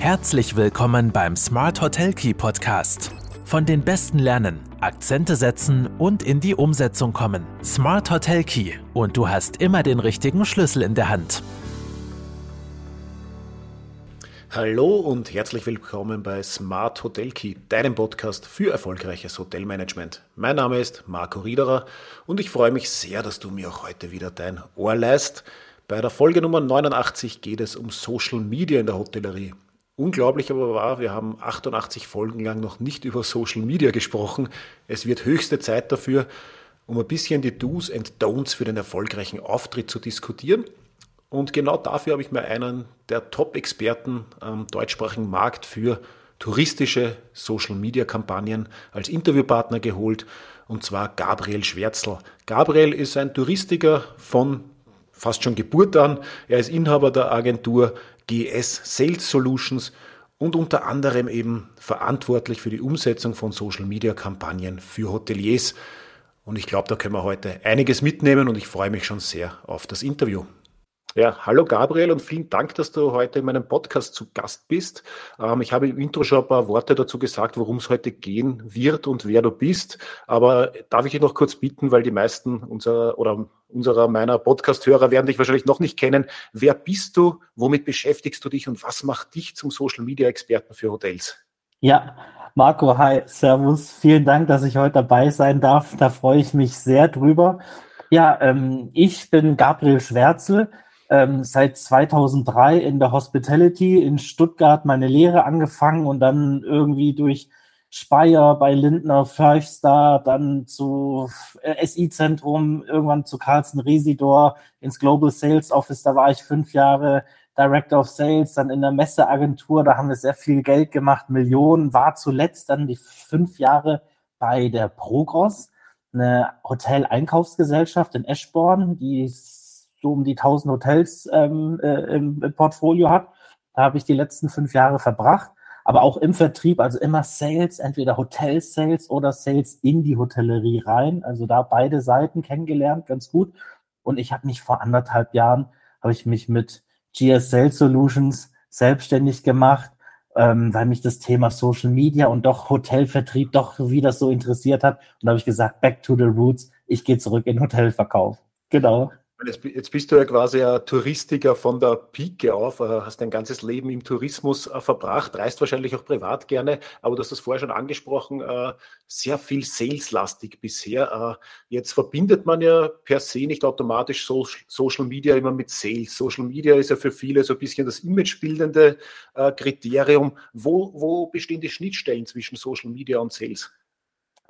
Herzlich willkommen beim Smart Hotel Key Podcast. Von den Besten lernen, Akzente setzen und in die Umsetzung kommen. Smart Hotel Key und du hast immer den richtigen Schlüssel in der Hand. Hallo und herzlich willkommen bei Smart Hotel Key, deinem Podcast für erfolgreiches Hotelmanagement. Mein Name ist Marco Riederer und ich freue mich sehr, dass du mir auch heute wieder dein Ohr leist. Bei der Folge Nummer 89 geht es um Social Media in der Hotellerie. Unglaublich aber war, wir haben 88 Folgen lang noch nicht über Social Media gesprochen. Es wird höchste Zeit dafür, um ein bisschen die Do's and Don'ts für den erfolgreichen Auftritt zu diskutieren. Und genau dafür habe ich mir einen der Top-Experten am deutschsprachigen Markt für touristische Social-Media-Kampagnen als Interviewpartner geholt, und zwar Gabriel Schwärzl. Gabriel ist ein Touristiker von fast schon Geburt an. Er ist Inhaber der Agentur GS Sales Solutions und unter anderem eben verantwortlich für die Umsetzung von Social-Media-Kampagnen für Hoteliers. Und ich glaube, da können wir heute einiges mitnehmen und ich freue mich schon sehr auf das Interview. Ja, hallo Gabriel und vielen Dank, dass du heute in meinem Podcast zu Gast bist. Ähm, ich habe im Intro schon ein paar Worte dazu gesagt, worum es heute gehen wird und wer du bist. Aber darf ich dich noch kurz bitten, weil die meisten unserer oder unserer meiner Podcast-Hörer werden dich wahrscheinlich noch nicht kennen. Wer bist du? Womit beschäftigst du dich und was macht dich zum Social Media Experten für Hotels? Ja, Marco, hi, Servus. Vielen Dank, dass ich heute dabei sein darf. Da freue ich mich sehr drüber. Ja, ähm, ich bin Gabriel Schwärzel ähm, seit 2003 in der Hospitality in Stuttgart meine Lehre angefangen und dann irgendwie durch Speyer bei Lindner, Five Star, dann zu äh, SI-Zentrum, irgendwann zu Carlsen Residor, ins Global Sales Office, da war ich fünf Jahre Director of Sales, dann in der Messeagentur, da haben wir sehr viel Geld gemacht, Millionen, war zuletzt dann die fünf Jahre bei der Progros, eine Hotel-Einkaufsgesellschaft in Eschborn, die so um die 1000 Hotels ähm, äh, im, im Portfolio hat. Da habe ich die letzten fünf Jahre verbracht, aber auch im Vertrieb, also immer Sales, entweder Hotel-Sales oder Sales in die Hotellerie rein. Also da beide Seiten kennengelernt, ganz gut. Und ich habe mich vor anderthalb Jahren, habe ich mich mit GS Sales Solutions selbstständig gemacht, ähm, weil mich das Thema Social Media und doch Hotelvertrieb doch wieder so interessiert hat. Und da habe ich gesagt, back to the roots, ich gehe zurück in Hotelverkauf. Genau. Jetzt, bist du ja quasi ein Touristiker von der Pike auf, äh, hast dein ganzes Leben im Tourismus äh, verbracht, reist wahrscheinlich auch privat gerne, aber du hast das vorher schon angesprochen, äh, sehr viel saleslastig bisher. Jetzt verbindet man ja per se nicht automatisch Social Media immer mit Sales. Social Media ist ja für viele so ein bisschen das imagebildende Kriterium. Wo, wo bestehen die Schnittstellen zwischen Social Media und Sales?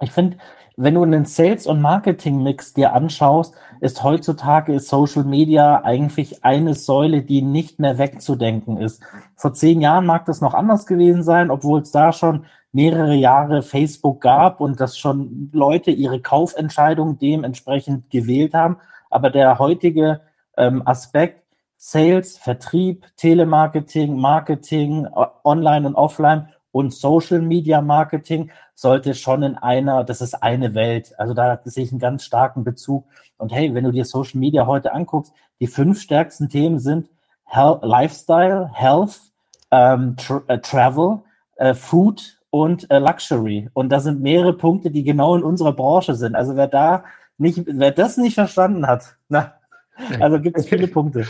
Ich finde, wenn du einen Sales- und Marketing-Mix dir anschaust, ist heutzutage Social Media eigentlich eine Säule, die nicht mehr wegzudenken ist. Vor zehn Jahren mag das noch anders gewesen sein, obwohl es da schon mehrere Jahre Facebook gab und dass schon Leute ihre Kaufentscheidung dementsprechend gewählt haben. Aber der heutige ähm, Aspekt Sales, Vertrieb, Telemarketing, Marketing, Online und Offline und Social Media Marketing sollte schon in einer, das ist eine Welt. Also da sehe ich einen ganz starken Bezug. Und hey, wenn du dir Social Media heute anguckst, die fünf stärksten Themen sind Health, Lifestyle, Health, ähm, tra äh, Travel, äh, Food und äh, Luxury. Und da sind mehrere Punkte, die genau in unserer Branche sind. Also wer da nicht, wer das nicht verstanden hat, na, also gibt es viele Punkte.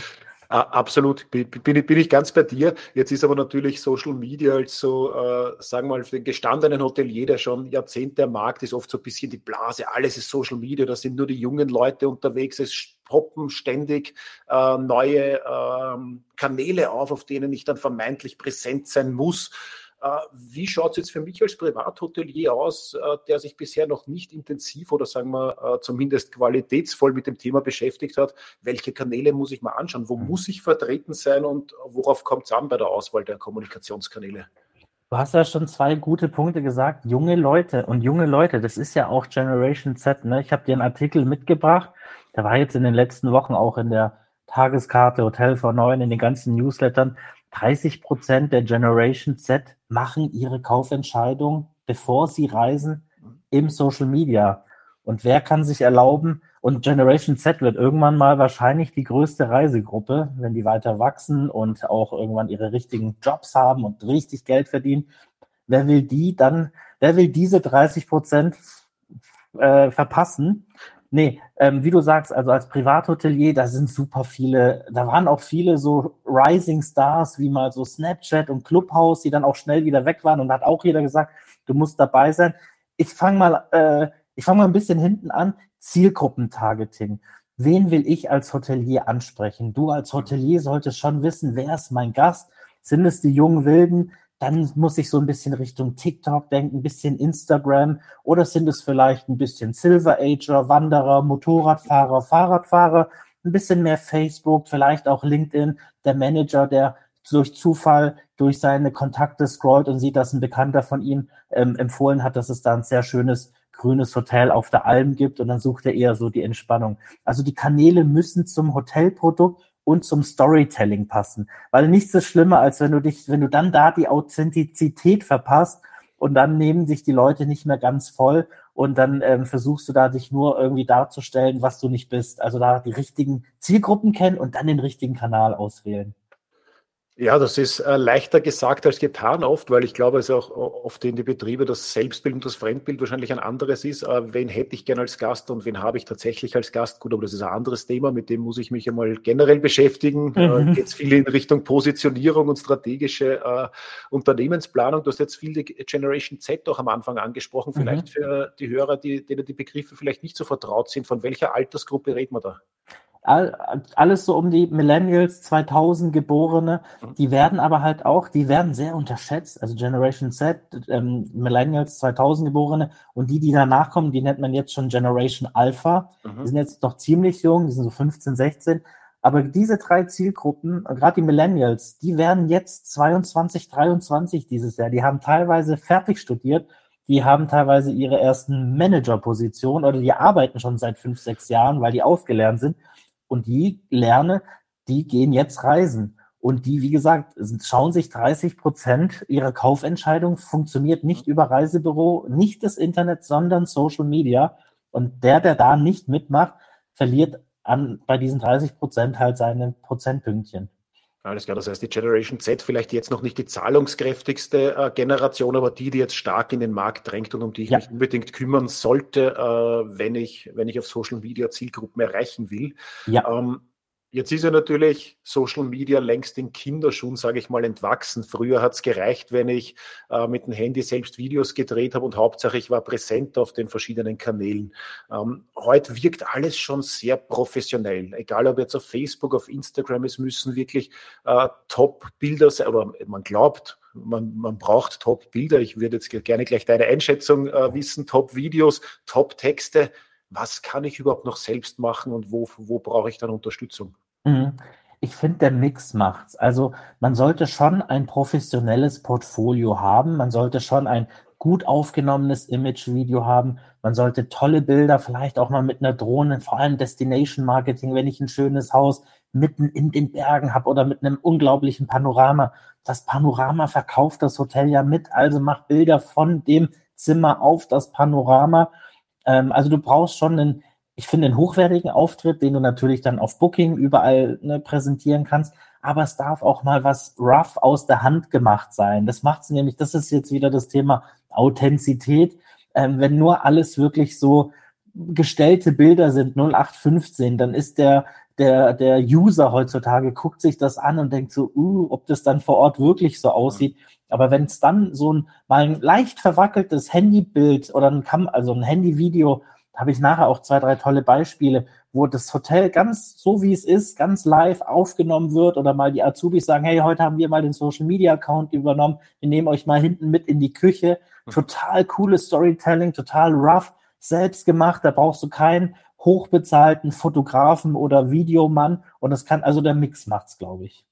Absolut, bin, bin, ich ganz bei dir. Jetzt ist aber natürlich Social Media als so, äh, sagen wir mal, für den gestandenen Hotelier, der schon Jahrzehnte am Markt ist, oft so ein bisschen die Blase. Alles ist Social Media, da sind nur die jungen Leute unterwegs. Es poppen ständig äh, neue äh, Kanäle auf, auf denen ich dann vermeintlich präsent sein muss. Äh, wie schaut es jetzt für mich als Privathotelier aus, äh, der sich bisher noch nicht intensiv oder sagen wir äh, zumindest qualitätsvoll mit dem Thema beschäftigt hat? Welche Kanäle muss ich mal anschauen? Wo mhm. muss ich vertreten sein und worauf kommt es an bei der Auswahl der Kommunikationskanäle? Du hast ja schon zwei gute Punkte gesagt. Junge Leute und junge Leute, das ist ja auch Generation Z. Ne? Ich habe dir einen Artikel mitgebracht, der war jetzt in den letzten Wochen auch in der Tageskarte Hotel V9, in den ganzen Newslettern. 30 Prozent der Generation Z machen ihre Kaufentscheidung, bevor sie reisen, im Social Media. Und wer kann sich erlauben, Und Generation Z wird irgendwann mal wahrscheinlich die größte Reisegruppe, wenn die weiter wachsen und auch irgendwann ihre richtigen Jobs haben und richtig Geld verdienen. Wer will die dann, wer will diese 30 Prozent äh, verpassen? Nee, ähm, wie du sagst, also als Privathotelier, da sind super viele, da waren auch viele so Rising Stars, wie mal so Snapchat und Clubhouse, die dann auch schnell wieder weg waren und hat auch jeder gesagt, du musst dabei sein. Ich fange mal, äh, ich fange mal ein bisschen hinten an. Zielgruppentargeting. Wen will ich als Hotelier ansprechen? Du als Hotelier solltest schon wissen, wer ist mein Gast? Sind es die jungen Wilden? Dann muss ich so ein bisschen Richtung TikTok denken, ein bisschen Instagram. Oder sind es vielleicht ein bisschen Silver Ager, Wanderer, Motorradfahrer, Fahrradfahrer, ein bisschen mehr Facebook, vielleicht auch LinkedIn, der Manager, der durch Zufall durch seine Kontakte scrollt und sieht, dass ein Bekannter von ihm ähm, empfohlen hat, dass es da ein sehr schönes grünes Hotel auf der Alm gibt. Und dann sucht er eher so die Entspannung. Also die Kanäle müssen zum Hotelprodukt und zum Storytelling passen, weil nichts ist schlimmer, als wenn du dich, wenn du dann da die Authentizität verpasst und dann nehmen sich die Leute nicht mehr ganz voll und dann ähm, versuchst du da dich nur irgendwie darzustellen, was du nicht bist. Also da die richtigen Zielgruppen kennen und dann den richtigen Kanal auswählen. Ja, das ist äh, leichter gesagt als getan oft, weil ich glaube, es auch oft in die Betriebe das Selbstbild und das Fremdbild wahrscheinlich ein anderes ist. Äh, wen hätte ich gern als Gast und wen habe ich tatsächlich als Gast? Gut, aber das ist ein anderes Thema, mit dem muss ich mich einmal generell beschäftigen. Äh, mhm. Äh, jetzt viel in Richtung Positionierung und strategische äh, Unternehmensplanung. Du hast jetzt viel die Generation Z auch am Anfang angesprochen. Vielleicht mhm. für die Hörer, die, denen die Begriffe vielleicht nicht so vertraut sind. Von welcher Altersgruppe reden wir da? Alles so um die Millennials, 2000 Geborene, mhm. die werden aber halt auch, die werden sehr unterschätzt. Also Generation Z, ähm, Millennials, 2000 Geborene und die, die danach kommen, die nennt man jetzt schon Generation Alpha. Mhm. Die sind jetzt doch ziemlich jung, die sind so 15, 16. Aber diese drei Zielgruppen, gerade die Millennials, die werden jetzt 22, 23 dieses Jahr. Die haben teilweise fertig studiert, die haben teilweise ihre ersten Managerpositionen oder die arbeiten schon seit fünf, sechs Jahren, weil die ausgelernt sind und die lerne, die gehen jetzt reisen. Und die, wie gesagt, schauen sich 30 Prozent ihrer Kaufentscheidung funktioniert nicht über Reisebüro, nicht das Internet, sondern Social Media. Und der, der da nicht mitmacht, verliert an, bei diesen 30 Prozent halt seine Prozentpünktchen. Alles klar, das heißt, die Generation Z vielleicht jetzt noch nicht die zahlungskräftigste äh, Generation, aber die, die jetzt stark in den Markt drängt und um die ich ja. mich unbedingt kümmern sollte, äh, wenn, ich, wenn ich auf Social Media Zielgruppen erreichen will. Ja. Ähm, Jetzt ist ja natürlich Social Media längst in Kinderschuhen, sage ich mal, entwachsen. Früher hat es gereicht, wenn ich äh, mit dem Handy selbst Videos gedreht habe und Hauptsache ich war präsent auf den verschiedenen Kanälen. Ähm, heute wirkt alles schon sehr professionell. Egal ob jetzt auf Facebook, auf Instagram, es müssen wirklich äh, Top-Bilder sein, oder man glaubt, man, man braucht Top-Bilder. Ich würde jetzt gerne gleich deine Einschätzung äh, wissen. Top-Videos, Top-Texte was kann ich überhaupt noch selbst machen und wo, wo brauche ich dann Unterstützung? Mhm. Ich finde, der Mix macht's. Also man sollte schon ein professionelles Portfolio haben. Man sollte schon ein gut aufgenommenes Image-Video haben. Man sollte tolle Bilder, vielleicht auch mal mit einer Drohne, vor allem Destination Marketing, wenn ich ein schönes Haus mitten in den Bergen habe oder mit einem unglaublichen Panorama. Das Panorama verkauft das Hotel ja mit, also mach Bilder von dem Zimmer auf das Panorama ähm, also du brauchst schon einen, ich finde, einen hochwertigen Auftritt, den du natürlich dann auf Booking überall ne, präsentieren kannst. Aber es darf auch mal was rough aus der Hand gemacht sein. Das macht es nämlich, das ist jetzt wieder das Thema Authentizität. Ähm, wenn nur alles wirklich so gestellte Bilder sind, 0815, dann ist der, der, der User heutzutage, guckt sich das an und denkt so, uh, ob das dann vor Ort wirklich so aussieht. Aber wenn es dann so ein mal ein leicht verwackeltes Handybild oder ein Kam also ein Handyvideo, habe ich nachher auch zwei, drei tolle Beispiele, wo das Hotel ganz so wie es ist, ganz live aufgenommen wird oder mal die Azubis sagen, hey, heute haben wir mal den Social Media Account übernommen, wir nehmen euch mal hinten mit in die Küche. Mhm. Total cooles Storytelling, total rough, selbst gemacht, da brauchst du keinen hochbezahlten Fotografen oder Videomann und das kann, also der Mix macht's, glaube ich.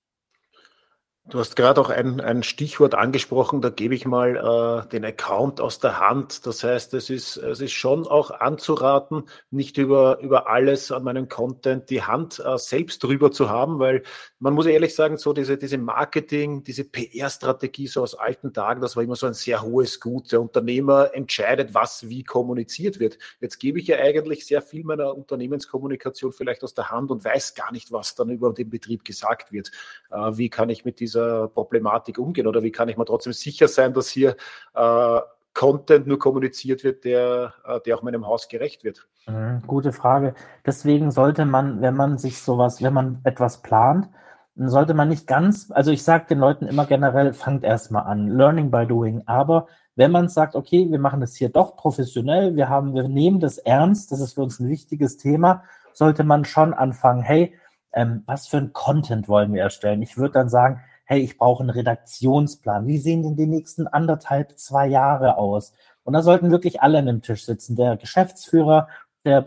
Du hast gerade auch ein, ein Stichwort angesprochen, da gebe ich mal äh, den Account aus der Hand. Das heißt, es ist, es ist schon auch anzuraten, nicht über, über alles an meinem Content die Hand äh, selbst drüber zu haben, weil man muss ehrlich sagen, so diese, diese Marketing, diese PR-Strategie so aus alten Tagen, das war immer so ein sehr hohes Gut. Der Unternehmer entscheidet, was wie kommuniziert wird. Jetzt gebe ich ja eigentlich sehr viel meiner Unternehmenskommunikation vielleicht aus der Hand und weiß gar nicht, was dann über den Betrieb gesagt wird. Äh, wie kann ich mit dieser dieser Problematik umgehen? Oder wie kann ich mir trotzdem sicher sein, dass hier äh, Content nur kommuniziert wird, der, äh, der auch meinem Haus gerecht wird? Mhm, gute Frage. Deswegen sollte man, wenn man sich sowas, wenn man etwas plant, sollte man nicht ganz, also ich sage den Leuten immer generell, fangt erstmal an, learning by doing. Aber wenn man sagt, okay, wir machen das hier doch professionell, wir haben, wir nehmen das ernst, das ist für uns ein wichtiges Thema, sollte man schon anfangen, hey, ähm, was für ein Content wollen wir erstellen? Ich würde dann sagen, hey, ich brauche einen Redaktionsplan. Wie sehen denn die nächsten anderthalb, zwei Jahre aus? Und da sollten wirklich alle an dem Tisch sitzen. Der Geschäftsführer, der,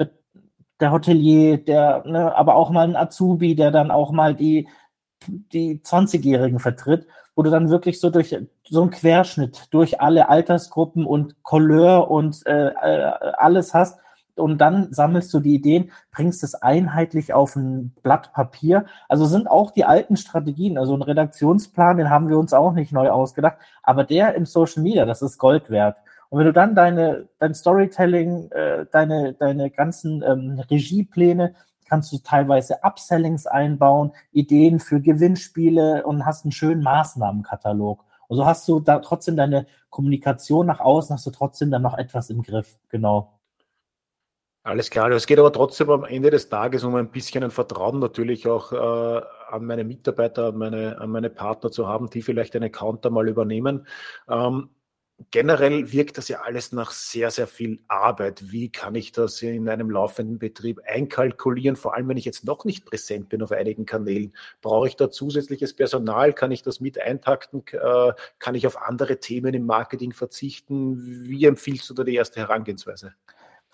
der Hotelier, der, ne, aber auch mal ein Azubi, der dann auch mal die, die 20-Jährigen vertritt, wo du dann wirklich so durch so einen Querschnitt durch alle Altersgruppen und Couleur und äh, äh alles hast und dann sammelst du die Ideen, bringst es einheitlich auf ein Blatt Papier. Also sind auch die alten Strategien, also ein Redaktionsplan, den haben wir uns auch nicht neu ausgedacht, aber der im Social Media, das ist Gold wert. Und wenn du dann deine, dein Storytelling, äh, deine, deine ganzen ähm, Regiepläne, kannst du teilweise Upsellings einbauen, Ideen für Gewinnspiele und hast einen schönen Maßnahmenkatalog. Und so hast du da trotzdem deine Kommunikation nach außen, hast du trotzdem dann noch etwas im Griff. Genau. Alles klar, es geht aber trotzdem am Ende des Tages um ein bisschen ein Vertrauen natürlich auch äh, an meine Mitarbeiter, an meine, an meine Partner zu haben, die vielleicht einen Account mal übernehmen. Ähm, generell wirkt das ja alles nach sehr, sehr viel Arbeit. Wie kann ich das in einem laufenden Betrieb einkalkulieren? Vor allem, wenn ich jetzt noch nicht präsent bin auf einigen Kanälen. Brauche ich da zusätzliches Personal? Kann ich das mit eintakten? Äh, kann ich auf andere Themen im Marketing verzichten? Wie empfiehlst du da die erste Herangehensweise?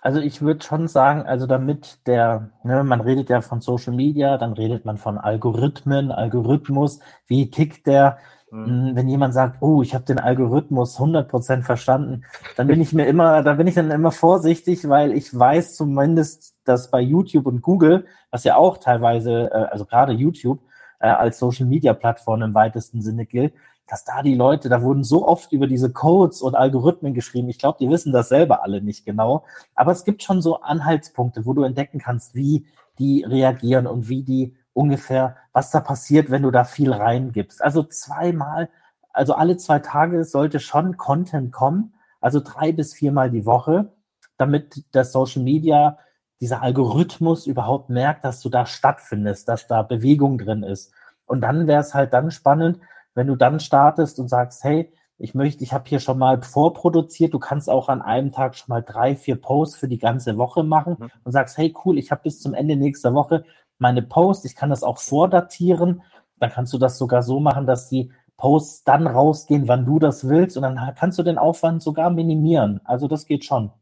Also ich würde schon sagen, also damit der, ne, man redet ja von Social Media, dann redet man von Algorithmen, Algorithmus, wie tickt der? Mhm. Wenn jemand sagt, oh, ich habe den Algorithmus 100% verstanden, dann bin ich mir immer, da bin ich dann immer vorsichtig, weil ich weiß zumindest, dass bei YouTube und Google, was ja auch teilweise, äh, also gerade YouTube, äh, als Social Media Plattform im weitesten Sinne gilt, dass da die Leute, da wurden so oft über diese Codes und Algorithmen geschrieben. Ich glaube, die wissen das selber alle nicht genau. Aber es gibt schon so Anhaltspunkte, wo du entdecken kannst, wie die reagieren und wie die ungefähr, was da passiert, wenn du da viel reingibst. Also zweimal, also alle zwei Tage sollte schon Content kommen, also drei bis viermal die Woche, damit das Social Media, dieser Algorithmus überhaupt merkt, dass du da stattfindest, dass da Bewegung drin ist. Und dann wäre es halt dann spannend, wenn du dann startest und sagst, hey, ich möchte, ich habe hier schon mal vorproduziert, du kannst auch an einem Tag schon mal drei, vier Posts für die ganze Woche machen mhm. und sagst, hey, cool, ich habe bis zum Ende nächster Woche meine Posts, ich kann das auch vordatieren, dann kannst du das sogar so machen, dass die Posts dann rausgehen, wann du das willst und dann kannst du den Aufwand sogar minimieren. Also das geht schon.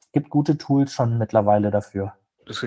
Es gibt gute Tools schon mittlerweile dafür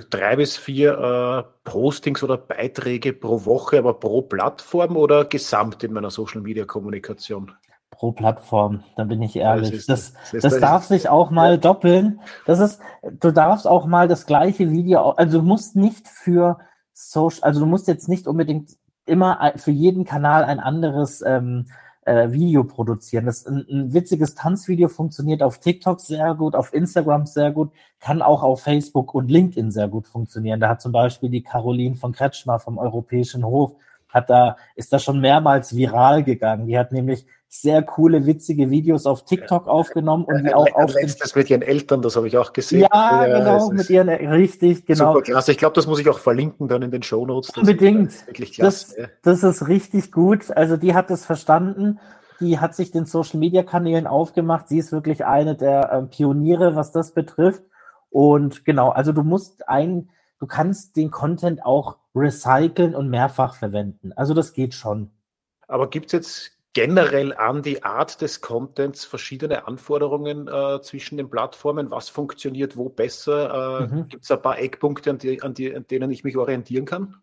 drei bis vier äh, Postings oder Beiträge pro Woche, aber pro Plattform oder gesamt in meiner Social Media Kommunikation? Pro Plattform, da bin ich ehrlich. Das, das, das darf sich auch mal ja. doppeln. Das ist, du darfst auch mal das gleiche Video, also du musst nicht für Social, also du musst jetzt nicht unbedingt immer für jeden Kanal ein anderes ähm, äh, Video produzieren. Das ein, ein witziges Tanzvideo funktioniert auf TikTok sehr gut, auf Instagram sehr gut, kann auch auf Facebook und LinkedIn sehr gut funktionieren. Da hat zum Beispiel die Caroline von Kretschmer vom Europäischen Hof hat da, ist da schon mehrmals viral gegangen. Die hat nämlich sehr coole, witzige Videos auf TikTok aufgenommen und die auch auf das mit ihren Eltern, das habe ich auch gesehen. Ja, ja genau, mit ihren, richtig, genau. Super klasse. Ich glaube, das muss ich auch verlinken dann in den Show Notes. Unbedingt. Das, das ist richtig gut. Also die hat es verstanden. Die hat sich den Social Media Kanälen aufgemacht. Sie ist wirklich eine der äh, Pioniere, was das betrifft. Und genau, also du musst ein, du kannst den Content auch recyceln und mehrfach verwenden. Also das geht schon. Aber gibt es jetzt generell an die Art des Contents verschiedene Anforderungen äh, zwischen den Plattformen? Was funktioniert wo besser? Äh, mhm. Gibt es ein paar Eckpunkte, an, die, an, die, an denen ich mich orientieren kann?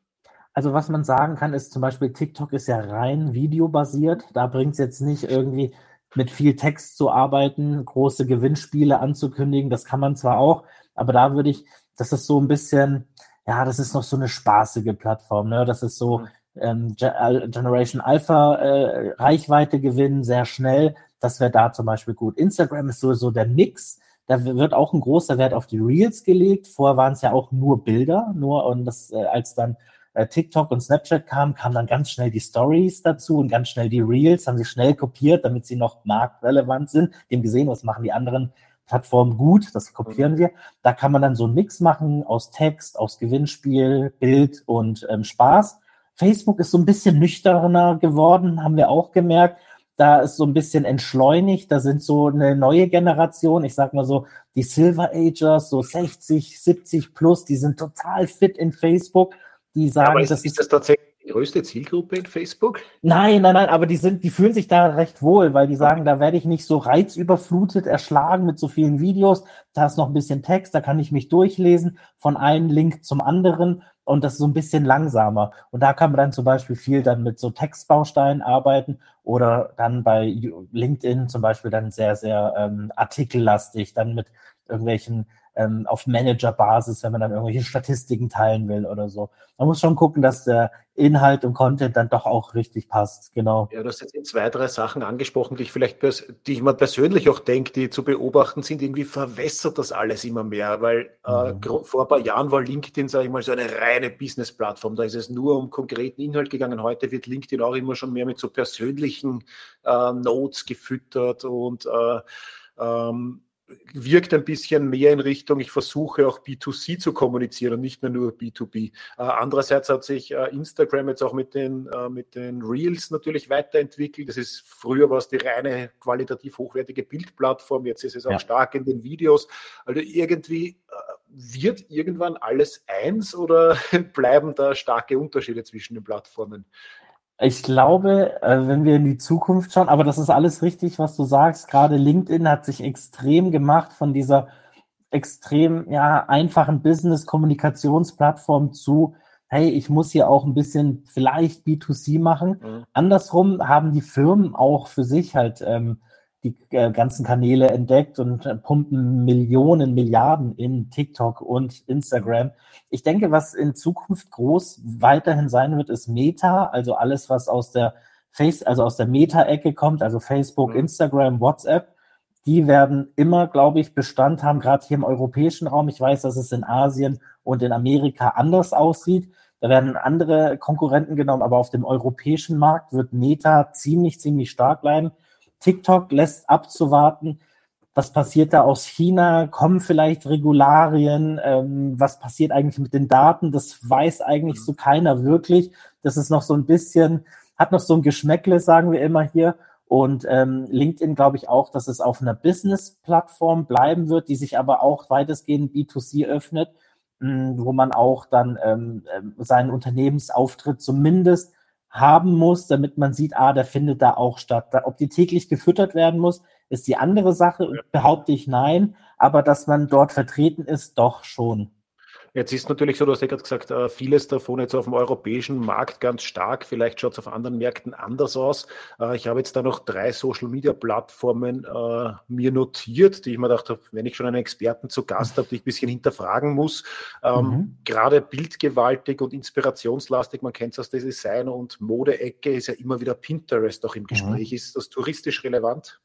Also was man sagen kann, ist zum Beispiel, TikTok ist ja rein videobasiert. Da bringt es jetzt nicht irgendwie mit viel Text zu arbeiten, große Gewinnspiele anzukündigen. Das kann man zwar auch, aber da würde ich, das ist so ein bisschen, ja, das ist noch so eine spaßige Plattform. Ne? Das ist so mhm. Ähm, Generation Alpha äh, Reichweite gewinnen, sehr schnell. Das wäre da zum Beispiel gut. Instagram ist sowieso der Mix. Da wird auch ein großer Wert auf die Reels gelegt. Vorher waren es ja auch nur Bilder, nur und das, äh, als dann äh, TikTok und Snapchat kam, kamen dann ganz schnell die Stories dazu und ganz schnell die Reels, haben sie schnell kopiert, damit sie noch marktrelevant sind. Dem gesehen, was machen die anderen Plattformen gut, das kopieren mhm. wir. Da kann man dann so einen Mix machen aus Text, aus Gewinnspiel, Bild und ähm, Spaß. Facebook ist so ein bisschen nüchterner geworden, haben wir auch gemerkt. Da ist so ein bisschen entschleunigt. Da sind so eine neue Generation, ich sag mal so, die Silver Agers, so 60, 70 plus, die sind total fit in Facebook die sagen, aber ist, das ist das tatsächlich die größte Zielgruppe in Facebook? Nein, nein, nein, aber die sind, die fühlen sich da recht wohl, weil die sagen, da werde ich nicht so reizüberflutet, erschlagen mit so vielen Videos. Da ist noch ein bisschen Text, da kann ich mich durchlesen von einem Link zum anderen und das ist so ein bisschen langsamer. Und da kann man dann zum Beispiel viel dann mit so Textbausteinen arbeiten oder dann bei LinkedIn zum Beispiel dann sehr, sehr ähm, artikellastig, dann mit irgendwelchen ähm, auf Managerbasis, wenn man dann irgendwelche Statistiken teilen will oder so. Man muss schon gucken, dass der Inhalt und Content dann doch auch richtig passt, genau. Ja, du hast jetzt zwei, drei Sachen angesprochen, die ich vielleicht, die ich mir persönlich auch denke, die zu beobachten sind. Irgendwie verwässert das alles immer mehr, weil äh, mhm. vor ein paar Jahren war LinkedIn, sage ich mal, so eine reine Business-Plattform. Da ist es nur um konkreten Inhalt gegangen. Heute wird LinkedIn auch immer schon mehr mit so persönlichen äh, Notes gefüttert und äh, ähm, wirkt ein bisschen mehr in Richtung, ich versuche auch B2C zu kommunizieren und nicht mehr nur B2B. Äh, andererseits hat sich äh, Instagram jetzt auch mit den, äh, mit den Reels natürlich weiterentwickelt. Das ist früher war es die reine qualitativ hochwertige Bildplattform, jetzt ist es auch ja. stark in den Videos. Also irgendwie wird irgendwann alles eins oder bleiben da starke Unterschiede zwischen den Plattformen? Ich glaube, äh, wenn wir in die Zukunft schauen, aber das ist alles richtig, was du sagst. Gerade LinkedIn hat sich extrem gemacht von dieser extrem ja, einfachen Business-Kommunikationsplattform zu, hey, ich muss hier auch ein bisschen vielleicht B2C machen. Mhm. Andersrum haben die Firmen auch für sich halt ähm, die äh, ganzen Kanäle entdeckt und äh, pumpen Millionen, Milliarden in TikTok und Instagram. Ich denke, was in Zukunft groß weiterhin sein wird, ist Meta, also alles, was aus der Face, also aus der Meta-Ecke kommt, also Facebook, mhm. Instagram, WhatsApp. Die werden immer, glaube ich, Bestand haben, gerade hier im europäischen Raum. Ich weiß, dass es in Asien und in Amerika anders aussieht. Da werden andere Konkurrenten genommen, aber auf dem europäischen Markt wird Meta ziemlich, ziemlich stark bleiben. TikTok lässt abzuwarten, was passiert da aus China? Kommen vielleicht Regularien? Ähm, was passiert eigentlich mit den Daten? Das weiß eigentlich so keiner wirklich. Das ist noch so ein bisschen, hat noch so ein Geschmäckle, sagen wir immer hier. Und ähm, LinkedIn glaube ich auch, dass es auf einer Business-Plattform bleiben wird, die sich aber auch weitestgehend B2C öffnet, mh, hm, wo man auch dann ähm, ähm, seinen Unternehmensauftritt zumindest haben muss, damit man sieht, ah, der findet da auch statt. Ob die täglich gefüttert werden muss, ist die andere Sache, behaupte ich nein, aber dass man dort vertreten ist, doch schon. Jetzt ist natürlich so, du hast ja gerade gesagt, äh, vieles davon jetzt auf dem europäischen Markt ganz stark. Vielleicht schaut es auf anderen Märkten anders aus. Äh, ich habe jetzt da noch drei Social Media Plattformen äh, mir notiert, die ich mir gedacht habe, wenn ich schon einen Experten zu Gast habe, die ich ein bisschen hinterfragen muss. Ähm, mhm. Gerade bildgewaltig und inspirationslastig, man kennt es aus der Design- und Modeecke, ist ja immer wieder Pinterest auch im mhm. Gespräch. Mhm. Ist das touristisch relevant?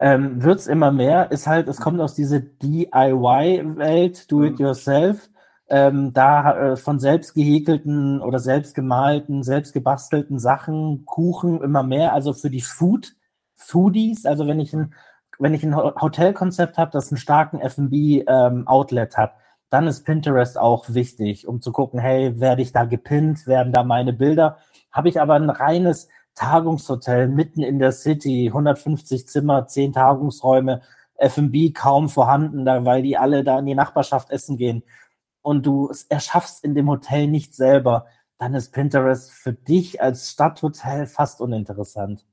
Ähm, Wird es immer mehr, ist halt, es kommt aus dieser DIY-Welt, do it mhm. yourself ähm, da äh, von selbst gehäkelten oder selbst gemalten, selbst gebastelten Sachen, Kuchen immer mehr, also für die Food, Foodies, also wenn ich ein, wenn ich ein Hotelkonzept habe, das einen starken F&B-Outlet ähm, hat, dann ist Pinterest auch wichtig, um zu gucken, hey, werde ich da gepinnt, werden da meine Bilder? Habe ich aber ein reines Tagungshotel mitten in der City, 150 Zimmer, 10 Tagungsräume, F&B kaum vorhanden, da, weil die alle da in die Nachbarschaft essen gehen und du es erschaffst in dem Hotel nicht selber, dann ist Pinterest für dich als Stadthotel fast uninteressant.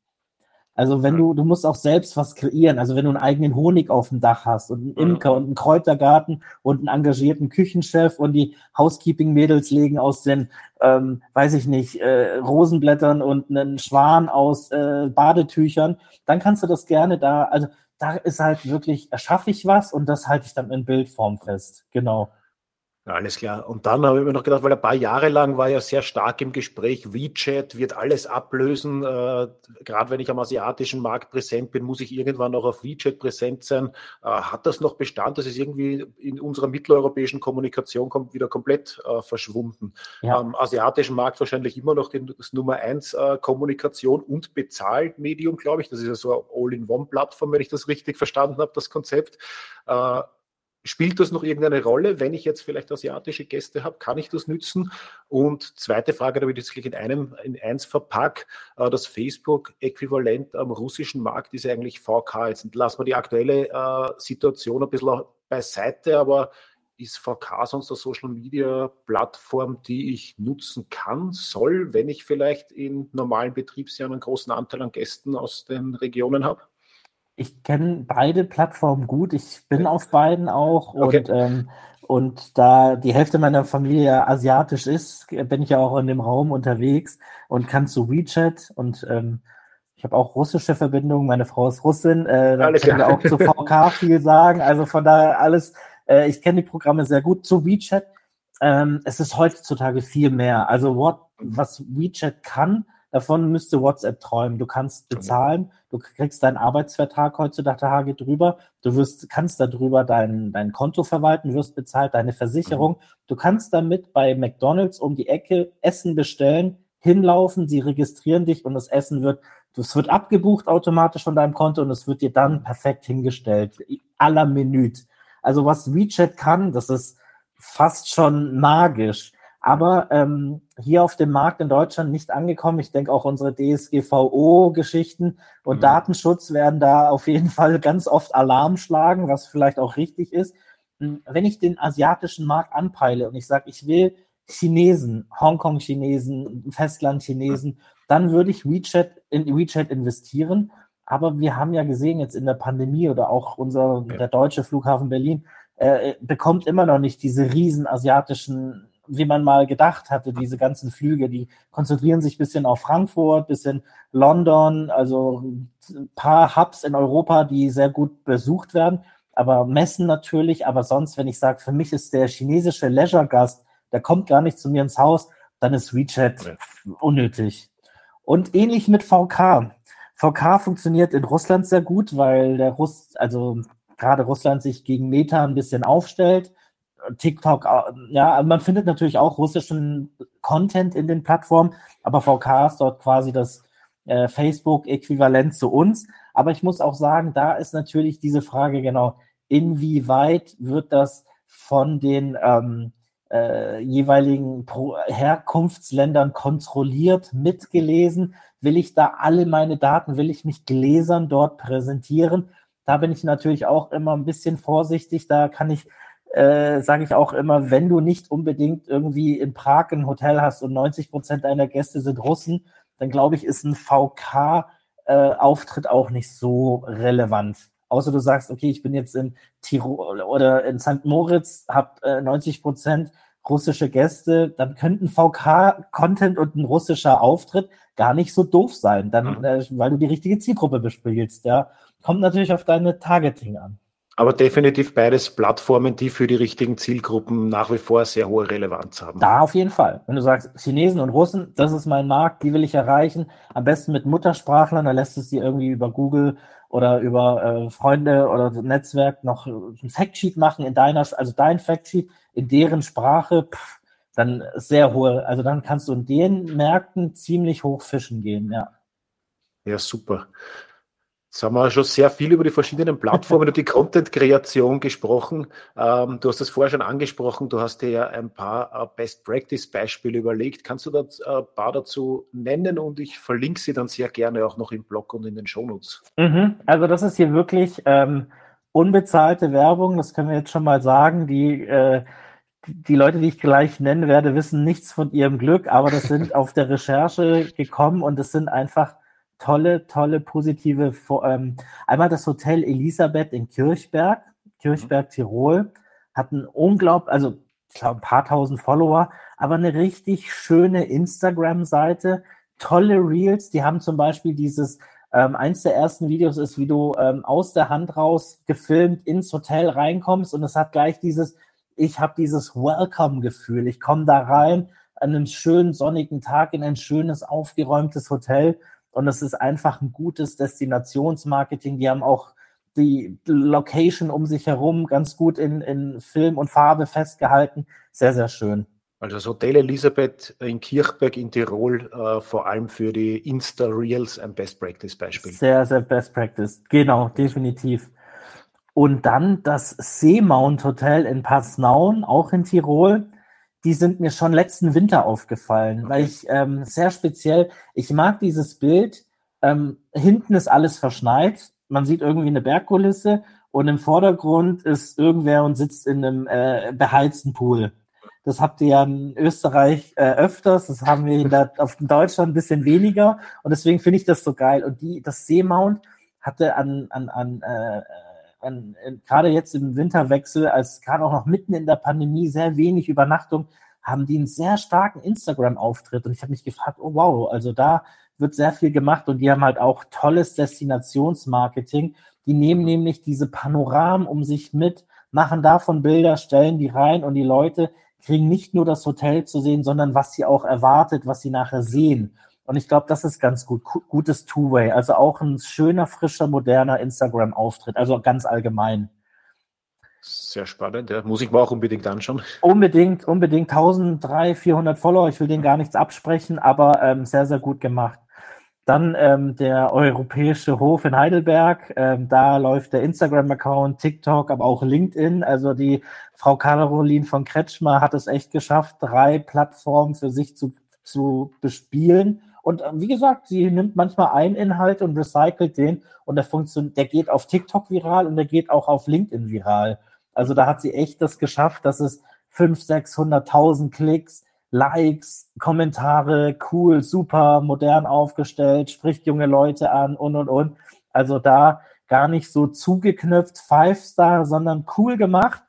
Also wenn du, du musst auch selbst was kreieren. Also wenn du einen eigenen Honig auf dem Dach hast und einen Imker und einen Kräutergarten und einen engagierten Küchenchef und die Housekeeping-Mädels legen aus den, ähm, weiß ich nicht, äh, Rosenblättern und einen Schwan aus äh, Badetüchern, dann kannst du das gerne da, also da ist halt wirklich, erschaffe ich was und das halte ich dann in Bildform fest. Genau. Alles klar. Und dann habe ich mir noch gedacht, weil ein paar Jahre lang war ja sehr stark im Gespräch, WeChat wird alles ablösen. Äh, Gerade wenn ich am asiatischen Markt präsent bin, muss ich irgendwann auch auf WeChat präsent sein. Äh, hat das noch Bestand? Das ist irgendwie in unserer mitteleuropäischen Kommunikation kommt wieder komplett äh, verschwunden. Ja. Am asiatischen Markt wahrscheinlich immer noch das Nummer eins äh, Kommunikation und Bezahlmedium, glaube ich. Das ist ja so eine All-in-One-Plattform, wenn ich das richtig verstanden habe, das Konzept. Spielt das noch irgendeine Rolle? Wenn ich jetzt vielleicht asiatische Gäste habe, kann ich das nützen? Und zweite Frage, damit ich das gleich in einem in eins verpack, äh, das Facebook-Äquivalent am russischen Markt ist eigentlich VK. Jetzt lassen wir die aktuelle äh, Situation ein bisschen beiseite, aber ist VK sonst eine Social Media Plattform, die ich nutzen kann, soll, wenn ich vielleicht in normalen Betriebsjahren einen großen Anteil an Gästen aus den Regionen habe? Ich kenne beide Plattformen gut. Ich bin auf beiden auch okay. und, ähm, und da die Hälfte meiner Familie asiatisch ist, bin ich ja auch in dem Raum unterwegs und kann zu WeChat und ähm, ich habe auch russische Verbindungen. Meine Frau ist Russin, äh, da können wir auch zu VK viel sagen. Also von daher alles, äh, ich kenne die Programme sehr gut. Zu WeChat, ähm, es ist heutzutage viel mehr. Also what, was WeChat kann, Davon müsste WhatsApp träumen. Du kannst bezahlen, du kriegst deinen Arbeitsvertrag heutzutage drüber, du wirst, kannst darüber dein, dein Konto verwalten, wirst bezahlt, deine Versicherung. Du kannst damit bei McDonalds um die Ecke Essen bestellen, hinlaufen, sie registrieren dich und das Essen wird, es wird abgebucht automatisch von deinem Konto und es wird dir dann perfekt hingestellt. Aller Menüt. Also was WeChat kann, das ist fast schon magisch aber ähm, hier auf dem Markt in Deutschland nicht angekommen. Ich denke auch unsere DSGVO-Geschichten und mhm. Datenschutz werden da auf jeden Fall ganz oft Alarm schlagen, was vielleicht auch richtig ist. Hm, wenn ich den asiatischen Markt anpeile und ich sage, ich will Chinesen, Hongkong-Chinesen, Festland-Chinesen, dann würde ich WeChat in WeChat investieren. Aber wir haben ja gesehen jetzt in der Pandemie oder auch unser der deutsche Flughafen Berlin äh, bekommt immer noch nicht diese riesen asiatischen wie man mal gedacht hatte, diese ganzen Flüge, die konzentrieren sich ein bisschen auf Frankfurt, bisschen London, also ein paar Hubs in Europa, die sehr gut besucht werden, aber Messen natürlich, aber sonst, wenn ich sage, für mich ist der chinesische Leisure-Gast, der kommt gar nicht zu mir ins Haus, dann ist WeChat ja. unnötig. Und ähnlich mit VK. VK funktioniert in Russland sehr gut, weil der Russ, also gerade Russland sich gegen Meta ein bisschen aufstellt TikTok, äh, ja, man findet natürlich auch russischen Content in den Plattformen, aber VK ist dort quasi das äh, Facebook-Äquivalent zu uns. Aber ich muss auch sagen, da ist natürlich diese Frage genau, inwieweit wird das von den ähm, äh, jeweiligen Pro Herkunftsländern kontrolliert, mitgelesen? Will ich da alle meine Daten, will ich mich gläsern dort präsentieren? Da bin ich natürlich auch immer ein bisschen vorsichtig. Da kann ich äh, sage ich auch immer, wenn du nicht unbedingt irgendwie in Prag ein Hotel hast und 90 Prozent deiner Gäste sind Russen, dann glaube ich, ist ein VK-Auftritt äh, auch nicht so relevant. Außer du sagst, okay, ich bin jetzt in Tirol oder in St. Moritz, habe äh, 90 Prozent russische Gäste, dann könnten VK-Content und ein russischer Auftritt gar nicht so doof sein, dann, mhm. äh, weil du die richtige Zielgruppe bespielst. Ja, kommt natürlich auf deine Targeting an. Aber definitiv beides Plattformen, die für die richtigen Zielgruppen nach wie vor sehr hohe Relevanz haben. Da auf jeden Fall. Wenn du sagst, Chinesen und Russen, das ist mein Markt, die will ich erreichen. Am besten mit Muttersprachlern, da lässt es dir irgendwie über Google oder über äh, Freunde oder Netzwerk noch ein Factsheet machen in deiner, also dein Factsheet in deren Sprache, pff, dann sehr hohe, also dann kannst du in den Märkten ziemlich hoch fischen gehen, ja. Ja, super. Jetzt haben wir schon sehr viel über die verschiedenen Plattformen und die Content-Kreation gesprochen. Ähm, du hast das vorher schon angesprochen. Du hast dir ja ein paar äh, Best-Practice-Beispiele überlegt. Kannst du da äh, ein paar dazu nennen? Und ich verlinke sie dann sehr gerne auch noch im Blog und in den Shownotes. Mhm. Also das ist hier wirklich ähm, unbezahlte Werbung. Das können wir jetzt schon mal sagen. Die, äh, die Leute, die ich gleich nennen werde, wissen nichts von ihrem Glück, aber das sind auf der Recherche gekommen und es sind einfach tolle, tolle, positive, ähm, einmal das Hotel Elisabeth in Kirchberg, Kirchberg, Tirol, hat ein unglaublich, also ich glaube, ein paar tausend Follower, aber eine richtig schöne Instagram-Seite, tolle Reels. Die haben zum Beispiel dieses, ähm, eins der ersten Videos ist, wie du ähm, aus der Hand raus gefilmt ins Hotel reinkommst und es hat gleich dieses, ich habe dieses Welcome-Gefühl. Ich komme da rein an einem schönen sonnigen Tag in ein schönes, aufgeräumtes Hotel und es ist einfach ein gutes Destinationsmarketing. Die haben auch die Location um sich herum ganz gut in, in Film und Farbe festgehalten. Sehr, sehr schön. Also das Hotel Elisabeth in Kirchberg in Tirol, äh, vor allem für die Insta-Reels ein Best-Practice-Beispiel. Sehr, sehr Best-Practice. Genau, definitiv. Und dann das Seemount Hotel in Paznaun, auch in Tirol. Die sind mir schon letzten Winter aufgefallen, okay. weil ich ähm, sehr speziell, ich mag dieses Bild. Ähm, hinten ist alles verschneit, man sieht irgendwie eine Bergkulisse und im Vordergrund ist irgendwer und sitzt in einem äh, beheizten Pool. Das habt ihr ja in Österreich äh, öfters, das haben wir in, der, auf Deutschland ein bisschen weniger und deswegen finde ich das so geil. Und die, das Seemount hatte an, an, an, äh, an gerade jetzt im Winterwechsel, als gerade auch noch mitten in der Pandemie sehr wenig Übernachtung, haben die einen sehr starken Instagram-Auftritt und ich habe mich gefragt, oh wow, also da wird sehr viel gemacht und die haben halt auch tolles Destinationsmarketing. Die nehmen nämlich diese Panoramen um sich mit, machen davon Bilder, stellen die rein und die Leute kriegen nicht nur das Hotel zu sehen, sondern was sie auch erwartet, was sie nachher sehen. Und ich glaube, das ist ganz gut. Gutes Two-Way. Also auch ein schöner, frischer, moderner Instagram-Auftritt. Also ganz allgemein. Sehr spannend, ja. Muss ich mir auch unbedingt anschauen. Unbedingt, unbedingt. 1300, 400 Follower. Ich will denen gar nichts absprechen, aber ähm, sehr, sehr gut gemacht. Dann ähm, der Europäische Hof in Heidelberg. Ähm, da läuft der Instagram-Account, TikTok, aber auch LinkedIn. Also die Frau Caroline von Kretschmer hat es echt geschafft, drei Plattformen für sich zu, zu bespielen. Und äh, wie gesagt, sie nimmt manchmal einen Inhalt und recycelt den und der funktioniert, der geht auf TikTok viral und der geht auch auf LinkedIn viral. Also da hat sie echt das geschafft, dass es 500, 600.000 Klicks Likes, Kommentare, cool, super, modern aufgestellt, spricht junge Leute an und und und. Also da gar nicht so zugeknüpft, Five-Star, sondern cool gemacht.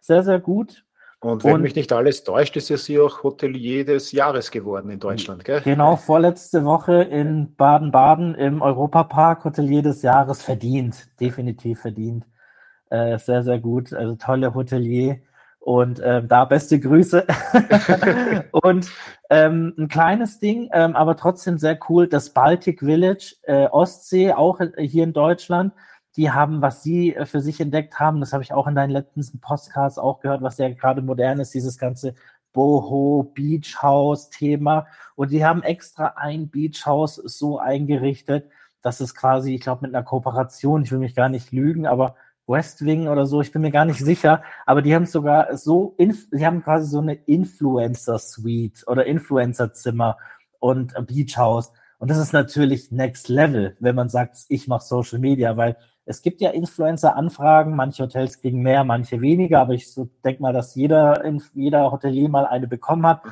Sehr, sehr gut. Und wenn und, mich nicht alles täuscht, ist ja sie auch Hotelier des Jahres geworden in Deutschland, gell? Genau, vorletzte Woche in Baden-Baden im Europapark Hotelier des Jahres verdient. Definitiv verdient. Äh, sehr, sehr gut. Also tolle Hotelier. Und ähm, da beste Grüße. und ähm, ein kleines Ding, ähm, aber trotzdem sehr cool, das Baltic Village äh, Ostsee, auch hier in Deutschland. Die haben, was sie äh, für sich entdeckt haben, das habe ich auch in deinen letzten Podcasts auch gehört, was ja gerade modern ist, dieses ganze Boho Beach House Thema. Und die haben extra ein Beach House so eingerichtet, dass es quasi, ich glaube, mit einer Kooperation, ich will mich gar nicht lügen, aber West Wing oder so, ich bin mir gar nicht sicher, aber die haben sogar so, die haben quasi so eine Influencer-Suite oder Influencer-Zimmer und Beach House. Und das ist natürlich Next Level, wenn man sagt, ich mache Social Media, weil es gibt ja Influencer-Anfragen, manche Hotels kriegen mehr, manche weniger, aber ich so denke mal, dass jeder, jeder Hotelier mal eine bekommen hat.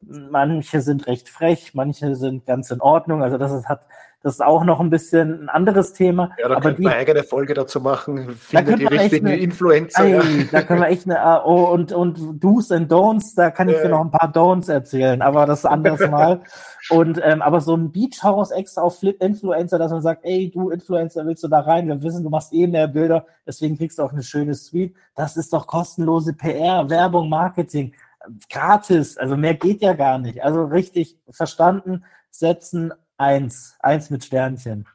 Manche sind recht frech, manche sind ganz in Ordnung. Also das ist, hat das ist auch noch ein bisschen ein anderes Thema. Ja, da aber könnte man eine eigene Folge dazu machen. Finde die richtigen eine, Influencer. Ey, ja. Da können wir echt eine, ah, oh, und, und Do's and Don'ts, da kann ich dir noch ein paar Don'ts erzählen, aber das anderes Mal. und, ähm, aber so ein Beach House extra auf Flip Influencer, dass man sagt, ey, du Influencer, willst du da rein? Wir wissen, du machst eh mehr Bilder, deswegen kriegst du auch eine schöne Suite. Das ist doch kostenlose PR, Werbung, Marketing. Gratis, also mehr geht ja gar nicht. Also richtig verstanden, setzen, Eins. Eins mit Sternchen.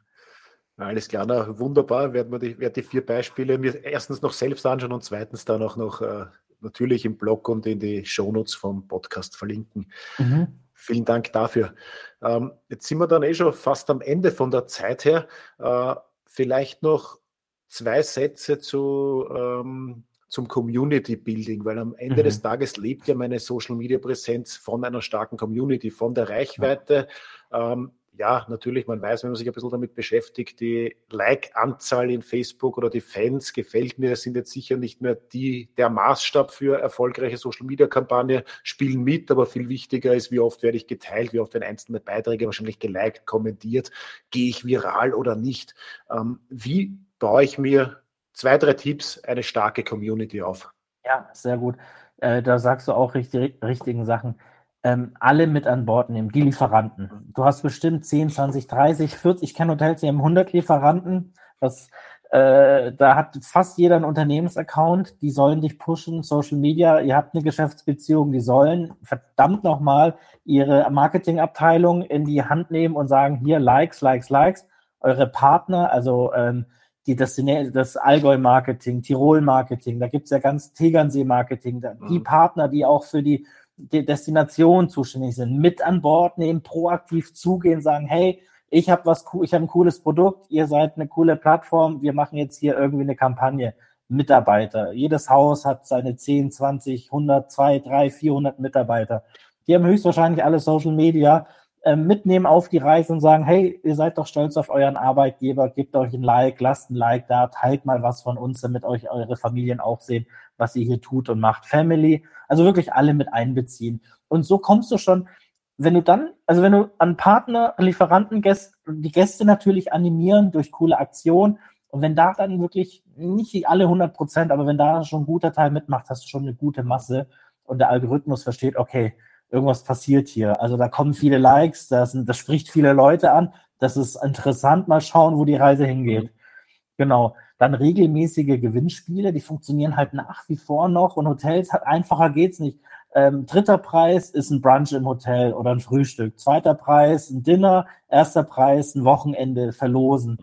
Alles klar, na, wunderbar. Werden wir die, werden die vier Beispiele mir erstens noch selbst anschauen und zweitens dann auch noch äh, natürlich im Blog und in die Shownotes vom Podcast verlinken. Mhm. Vielen Dank dafür. Ähm, jetzt sind wir dann eh schon fast am Ende von der Zeit her. Äh, vielleicht noch zwei Sätze zu, ähm, zum Community Building, weil am Ende mhm. des Tages lebt ja meine Social Media Präsenz von einer starken Community, von der Reichweite. Ja. Ähm, ja, natürlich, man weiß, wenn man sich ein bisschen damit beschäftigt, die Like-Anzahl in Facebook oder die Fans gefällt mir, sind jetzt sicher nicht mehr die, der Maßstab für erfolgreiche Social-Media-Kampagne, spielen mit, aber viel wichtiger ist, wie oft werde ich geteilt, wie oft werden einzelne Beiträge wahrscheinlich geliked, kommentiert, gehe ich viral oder nicht. Ähm, wie baue ich mir zwei, drei Tipps, eine starke Community auf? Ja, sehr gut. Äh, da sagst du auch richtig, richtigen Sachen ähm, alle mit an Bord nehmen, die Lieferanten. Du hast bestimmt 10, 20, 30, 40, ich kenne Hotels, die haben 100 Lieferanten. Das, äh, da hat fast jeder einen Unternehmensaccount, die sollen dich pushen, Social Media, ihr habt eine Geschäftsbeziehung, die sollen verdammt nochmal ihre Marketingabteilung in die Hand nehmen und sagen, hier Likes, Likes, Likes. Eure Partner, also ähm, die, das, das Allgäu-Marketing, Tirol-Marketing, da gibt's ja ganz Tegernsee-Marketing, die mhm. Partner, die auch für die die Destination zuständig sind, mit an Bord nehmen, proaktiv zugehen, sagen, hey, ich habe was, ich habe ein cooles Produkt, ihr seid eine coole Plattform, wir machen jetzt hier irgendwie eine Kampagne. Mitarbeiter. Jedes Haus hat seine 10, 20, 100, 2, 3, 400 Mitarbeiter. Die haben höchstwahrscheinlich alle Social Media äh, mitnehmen auf die Reise und sagen, hey, ihr seid doch stolz auf euren Arbeitgeber, gebt euch ein Like, lasst ein Like da, teilt mal was von uns, damit euch eure Familien auch sehen, was ihr hier tut und macht. Family, also wirklich alle mit einbeziehen. Und so kommst du schon, wenn du dann, also wenn du an Partner, Lieferanten, Gäste, die Gäste natürlich animieren durch coole Aktionen und wenn da dann wirklich, nicht alle 100 Prozent, aber wenn da schon ein guter Teil mitmacht, hast du schon eine gute Masse und der Algorithmus versteht, okay, irgendwas passiert hier. Also da kommen viele Likes, das, das spricht viele Leute an. Das ist interessant, mal schauen, wo die Reise hingeht. Genau. Dann regelmäßige Gewinnspiele, die funktionieren halt nach wie vor noch und Hotels hat einfacher geht's nicht. Ähm, dritter Preis ist ein Brunch im Hotel oder ein Frühstück. Zweiter Preis ein Dinner. Erster Preis ein Wochenende verlosen.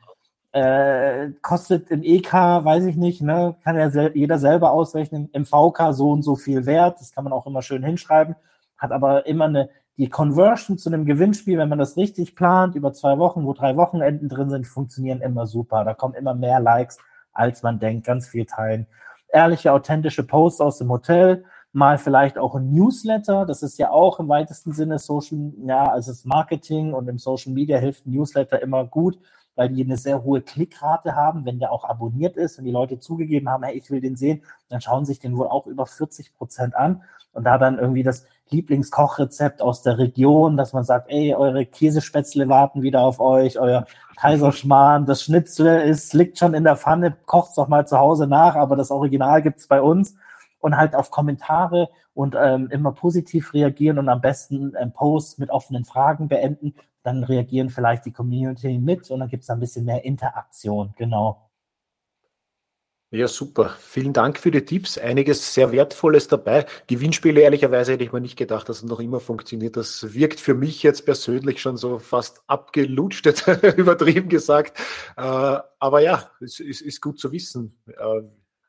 Äh, kostet im EK, weiß ich nicht, ne, kann ja sel jeder selber ausrechnen. Im VK so und so viel wert. Das kann man auch immer schön hinschreiben. Hat aber immer eine die Conversion zu einem Gewinnspiel, wenn man das richtig plant, über zwei Wochen, wo drei Wochenenden drin sind, funktionieren immer super. Da kommen immer mehr Likes, als man denkt, ganz viel teilen. Ehrliche, authentische Posts aus dem Hotel, mal vielleicht auch ein Newsletter. Das ist ja auch im weitesten Sinne Social, ja, also das Marketing und im Social Media hilft ein Newsletter immer gut, weil die eine sehr hohe Klickrate haben, wenn der auch abonniert ist und die Leute zugegeben haben, hey, ich will den sehen, dann schauen sich den wohl auch über 40 Prozent an und da dann irgendwie das Lieblingskochrezept aus der Region, dass man sagt, ey, eure Käsespätzle warten wieder auf euch, euer Kaiserschmarrn, das Schnitzel ist, liegt schon in der Pfanne, kocht's doch mal zu Hause nach, aber das Original gibt's bei uns und halt auf Kommentare und ähm, immer positiv reagieren und am besten ähm, Posts mit offenen Fragen beenden. Dann reagieren vielleicht die Community mit und dann gibt's ein bisschen mehr Interaktion, genau. Ja, super. Vielen Dank für die Tipps. Einiges sehr Wertvolles dabei. Gewinnspiele, ehrlicherweise hätte ich mir nicht gedacht, dass es noch immer funktioniert. Das wirkt für mich jetzt persönlich schon so fast abgelutscht, übertrieben gesagt. Äh, aber ja, es ist, gut zu wissen. Äh,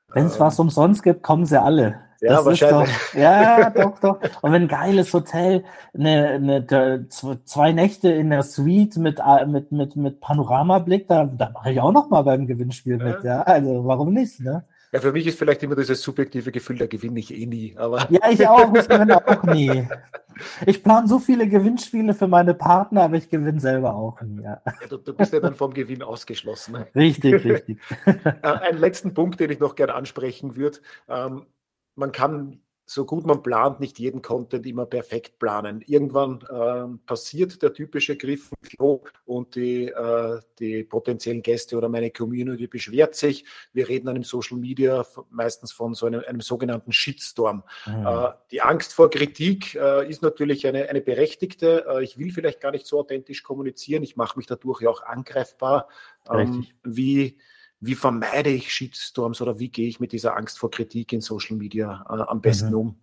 wenn es was umsonst gibt, kommen sie alle. Ja, das wahrscheinlich. Doch, ja, doch, doch. Und wenn ein geiles Hotel, eine, eine, zwei Nächte in der Suite mit, äh, mit, mit, mit Panoramablick, da, da mache ich auch noch mal beim Gewinnspiel ja. mit. Ja, also warum nicht, ne? Ja, für mich ist vielleicht immer dieses subjektive Gefühl, da gewinne ich eh nie. Aber ja, ich auch, ich gewinne auch nie. Ich plane so viele Gewinnspiele für meine Partner, aber ich gewinne selber auch nie. Ja. Ja, du, du, bist ja dann vom Gewinn ausgeschlossen. Richtig, richtig. Äh, einen letzten Punkt, den ich noch gerne ansprechen würde. Ähm, man kann so gut man plant, nicht jeden Content immer perfekt planen. Irgendwann äh, passiert der typische Griff und die, äh, die potenziellen Gäste oder meine Community beschwert sich. Wir reden dann im Social Media meistens von so einem, einem sogenannten Shitstorm. Mhm. Äh, die Angst vor Kritik äh, ist natürlich eine, eine berechtigte. Äh, ich will vielleicht gar nicht so authentisch kommunizieren. Ich mache mich dadurch ja auch angreifbar. Ähm, wie wie vermeide ich Shitstorms oder wie gehe ich mit dieser Angst vor Kritik in Social Media äh, am besten mhm. um?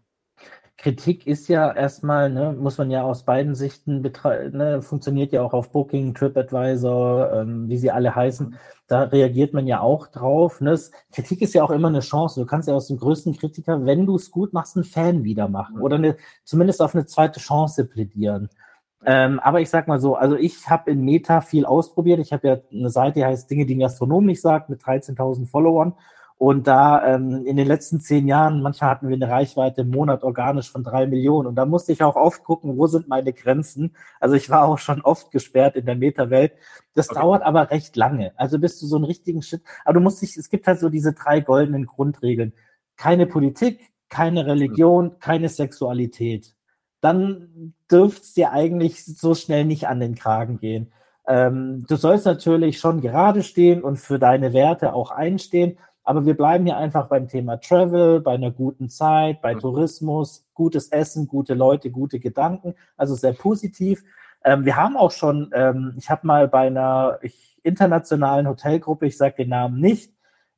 Kritik ist ja erstmal, ne, muss man ja aus beiden Sichten betreiben, ne, funktioniert ja auch auf Booking, TripAdvisor, ähm, wie sie alle heißen. Da reagiert man ja auch drauf. Ne? Kritik ist ja auch immer eine Chance. Du kannst ja aus dem größten Kritiker, wenn du es gut machst, einen Fan wieder machen oder eine, zumindest auf eine zweite Chance plädieren. Ähm, aber ich sag mal so, also ich habe in Meta viel ausprobiert. Ich habe ja eine Seite, die heißt Dinge, die ein Gastronom nicht sagt, mit 13.000 Followern. Und da ähm, in den letzten zehn Jahren, manchmal hatten wir eine Reichweite im Monat organisch von drei Millionen. Und da musste ich auch oft gucken, wo sind meine Grenzen. Also ich war auch schon oft gesperrt in der Meta-Welt. Das okay. dauert aber recht lange. Also bis du so einen richtigen Schritt. Aber du musst dich, es gibt halt so diese drei goldenen Grundregeln. Keine Politik, keine Religion, keine Sexualität. Dann dürfte es dir eigentlich so schnell nicht an den Kragen gehen. Ähm, du sollst natürlich schon gerade stehen und für deine Werte auch einstehen, aber wir bleiben hier einfach beim Thema Travel, bei einer guten Zeit, bei mhm. Tourismus, gutes Essen, gute Leute, gute Gedanken. Also sehr positiv. Ähm, wir haben auch schon, ähm, ich habe mal bei einer ich, internationalen Hotelgruppe, ich sage den Namen nicht,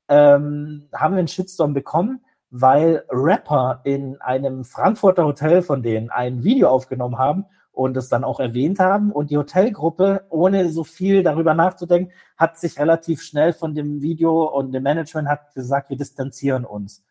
ähm, haben wir einen Shitstorm bekommen, weil Rapper in einem Frankfurter Hotel von denen ein Video aufgenommen haben und es dann auch erwähnt haben. Und die Hotelgruppe, ohne so viel darüber nachzudenken, hat sich relativ schnell von dem Video und dem Management hat gesagt, wir distanzieren uns.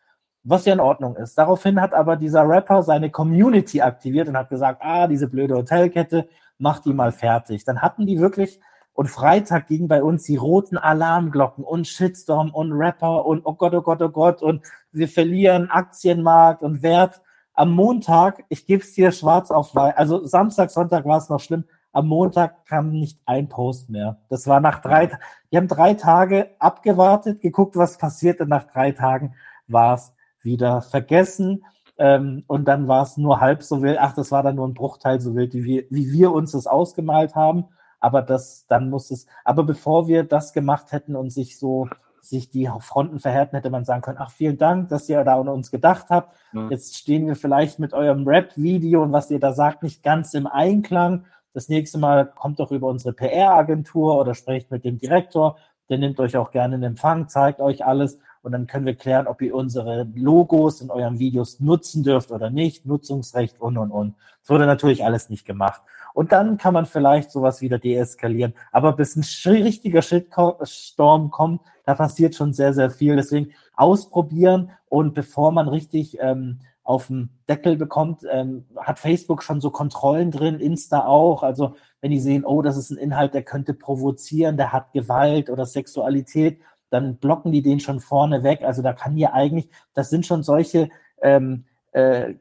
Was ja in Ordnung ist. Daraufhin hat aber dieser Rapper seine Community aktiviert und hat gesagt, ah, diese blöde Hotelkette, mach die mal fertig. Dann hatten die wirklich, und Freitag gingen bei uns die roten Alarmglocken und Shitstorm und Rapper und oh Gott, oh Gott, oh Gott und wir verlieren Aktienmarkt und Wert am Montag, ich gebe es dir schwarz auf weiß, also Samstag, Sonntag war es noch schlimm. Am Montag kam nicht ein Post mehr. Das war nach drei, die haben drei Tage abgewartet, geguckt, was passiert und nach drei Tagen war es wieder vergessen. Ähm, und dann war es nur halb so wild. Ach, das war dann nur ein Bruchteil so wild, wie wir, wie wir uns das ausgemalt haben. Aber das, dann muss es, aber bevor wir das gemacht hätten und sich so sich die Fronten verhärten, hätte man sagen können, ach, vielen Dank, dass ihr da an uns gedacht habt. Mhm. Jetzt stehen wir vielleicht mit eurem Rap-Video und was ihr da sagt, nicht ganz im Einklang. Das nächste Mal kommt doch über unsere PR-Agentur oder sprecht mit dem Direktor. Der nimmt euch auch gerne in Empfang, zeigt euch alles und dann können wir klären, ob ihr unsere Logos in euren Videos nutzen dürft oder nicht, Nutzungsrecht und und und. Das wurde natürlich alles nicht gemacht. Und dann kann man vielleicht sowas wieder deeskalieren. Aber bis ein richtiger Shitstorm kommt, da passiert schon sehr, sehr viel. Deswegen ausprobieren und bevor man richtig ähm, auf den Deckel bekommt, ähm, hat Facebook schon so Kontrollen drin, Insta auch. Also wenn die sehen, oh, das ist ein Inhalt, der könnte provozieren, der hat Gewalt oder Sexualität, dann blocken die den schon vorne weg. Also da kann hier eigentlich, das sind schon solche ähm, äh, äh,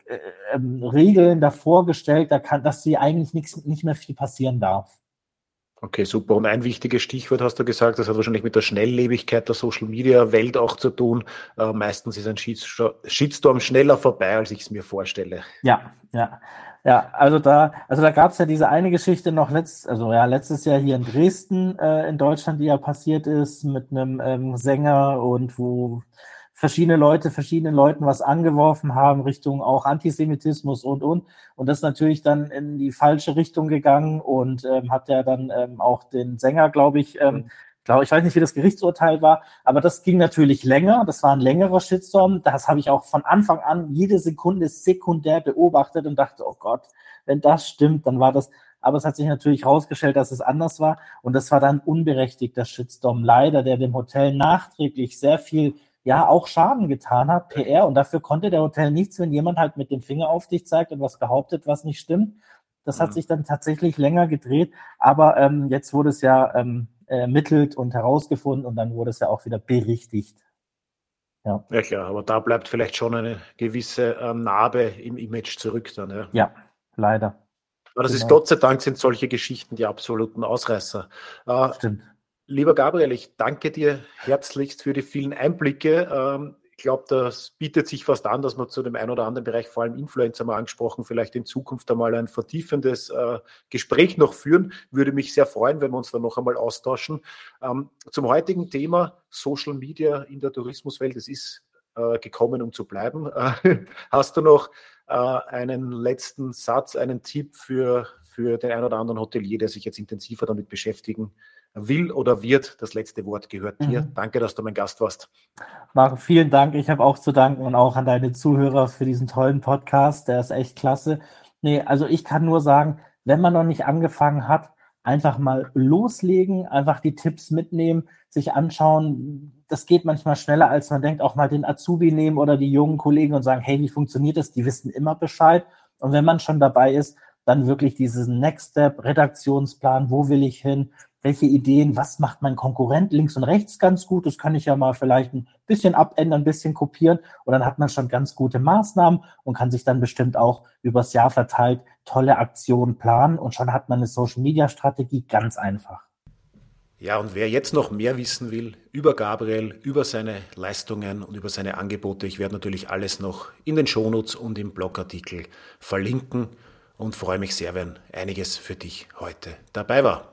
ähm, Regeln davor gestellt, da kann, dass sie eigentlich nichts, nicht mehr viel passieren darf. Okay, super. Und ein wichtiges Stichwort hast du gesagt, das hat wahrscheinlich mit der Schnelllebigkeit der Social Media Welt auch zu tun. Äh, meistens ist ein Shitstorm schneller vorbei, als ich es mir vorstelle. Ja, ja. Ja, also da, also da gab es ja diese eine Geschichte noch letzt, also ja, letztes Jahr hier in Dresden äh, in Deutschland, die ja passiert ist mit einem ähm, Sänger und wo verschiedene Leute verschiedenen Leuten was angeworfen haben, Richtung auch Antisemitismus und und. Und das ist natürlich dann in die falsche Richtung gegangen und ähm, hat ja dann ähm, auch den Sänger, glaube ich, ähm, glaube ich weiß nicht, wie das Gerichtsurteil war, aber das ging natürlich länger. Das war ein längerer Shitstorm. Das habe ich auch von Anfang an jede Sekunde sekundär beobachtet und dachte, oh Gott, wenn das stimmt, dann war das. Aber es hat sich natürlich herausgestellt, dass es anders war. Und das war dann unberechtigter Shitstorm, leider, der dem Hotel nachträglich sehr viel ja auch Schaden getan hat, PR, und dafür konnte der Hotel nichts, wenn jemand halt mit dem Finger auf dich zeigt und was behauptet, was nicht stimmt. Das mhm. hat sich dann tatsächlich länger gedreht, aber ähm, jetzt wurde es ja ähm, ermittelt und herausgefunden und dann wurde es ja auch wieder berichtigt. Ja. ja klar, aber da bleibt vielleicht schon eine gewisse ähm, Narbe im Image zurück dann. Ja, ja leider. Aber das genau. ist Gott sei Dank sind solche Geschichten die absoluten Ausreißer. Äh, Stimmt. Lieber Gabriel, ich danke dir herzlichst für die vielen Einblicke. Ähm, ich glaube, das bietet sich fast an, dass man zu dem einen oder anderen Bereich, vor allem Influencer mal angesprochen, vielleicht in Zukunft einmal ein vertiefendes äh, Gespräch noch führen. Würde mich sehr freuen, wenn wir uns dann noch einmal austauschen. Ähm, zum heutigen Thema Social Media in der Tourismuswelt. Es ist äh, gekommen, um zu bleiben. Hast du noch einen letzten Satz, einen Tipp für, für den einen oder anderen Hotelier, der sich jetzt intensiver damit beschäftigen will oder wird. Das letzte Wort gehört dir. Mhm. Danke, dass du mein Gast warst. Marco, vielen Dank. Ich habe auch zu danken und auch an deine Zuhörer für diesen tollen Podcast. Der ist echt klasse. Nee, also ich kann nur sagen, wenn man noch nicht angefangen hat, einfach mal loslegen, einfach die Tipps mitnehmen, sich anschauen. Das geht manchmal schneller, als man denkt. Auch mal den Azubi nehmen oder die jungen Kollegen und sagen, hey, wie funktioniert das? Die wissen immer Bescheid. Und wenn man schon dabei ist, dann wirklich diesen Next Step, Redaktionsplan, wo will ich hin, welche Ideen, was macht mein Konkurrent links und rechts ganz gut, das kann ich ja mal vielleicht ein bisschen abändern, ein bisschen kopieren und dann hat man schon ganz gute Maßnahmen und kann sich dann bestimmt auch übers Jahr verteilt tolle Aktionen planen und schon hat man eine Social-Media-Strategie ganz einfach. Ja, und wer jetzt noch mehr wissen will über Gabriel, über seine Leistungen und über seine Angebote, ich werde natürlich alles noch in den Shownotes und im Blogartikel verlinken und freue mich sehr, wenn einiges für dich heute dabei war.